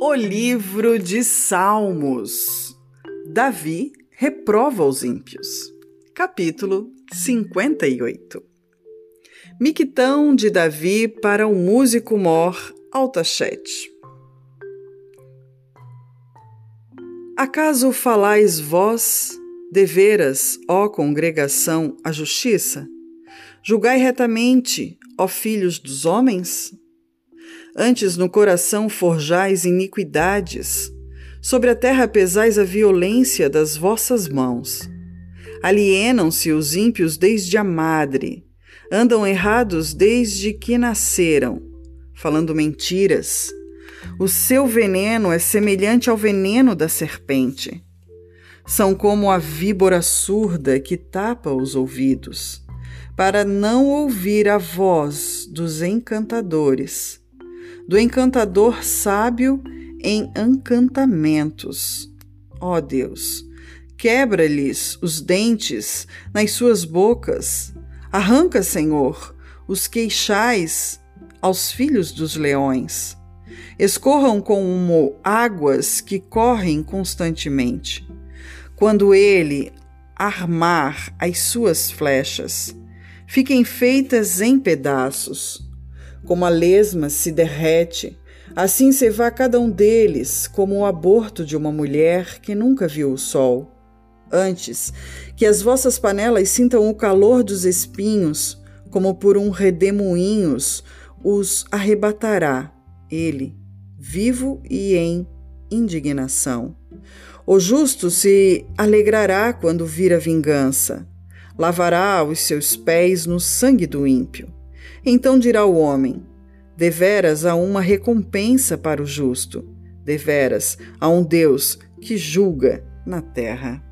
O livro de Salmos. Davi reprova os ímpios. Capítulo 58. Miquitão de Davi para o músico mor Altachete. Acaso falais vós, deveras, ó congregação, a justiça? Julgai retamente, ó filhos dos homens? Antes no coração forjais iniquidades, sobre a terra pesais a violência das vossas mãos. Alienam-se os ímpios desde a madre, andam errados desde que nasceram, falando mentiras. O seu veneno é semelhante ao veneno da serpente. São como a víbora surda que tapa os ouvidos, para não ouvir a voz dos encantadores do encantador sábio em encantamentos. Ó Deus, quebra-lhes os dentes nas suas bocas. Arranca, Senhor, os queixais aos filhos dos leões. Escorram como águas que correm constantemente. Quando ele armar as suas flechas, fiquem feitas em pedaços como a lesma se derrete, assim se vá cada um deles, como o aborto de uma mulher que nunca viu o sol. Antes, que as vossas panelas sintam o calor dos espinhos, como por um redemoinhos, os arrebatará ele, vivo e em indignação. O justo se alegrará quando vir a vingança, lavará os seus pés no sangue do ímpio. Então dirá o homem: Deveras há uma recompensa para o justo, deveras há um Deus que julga na terra.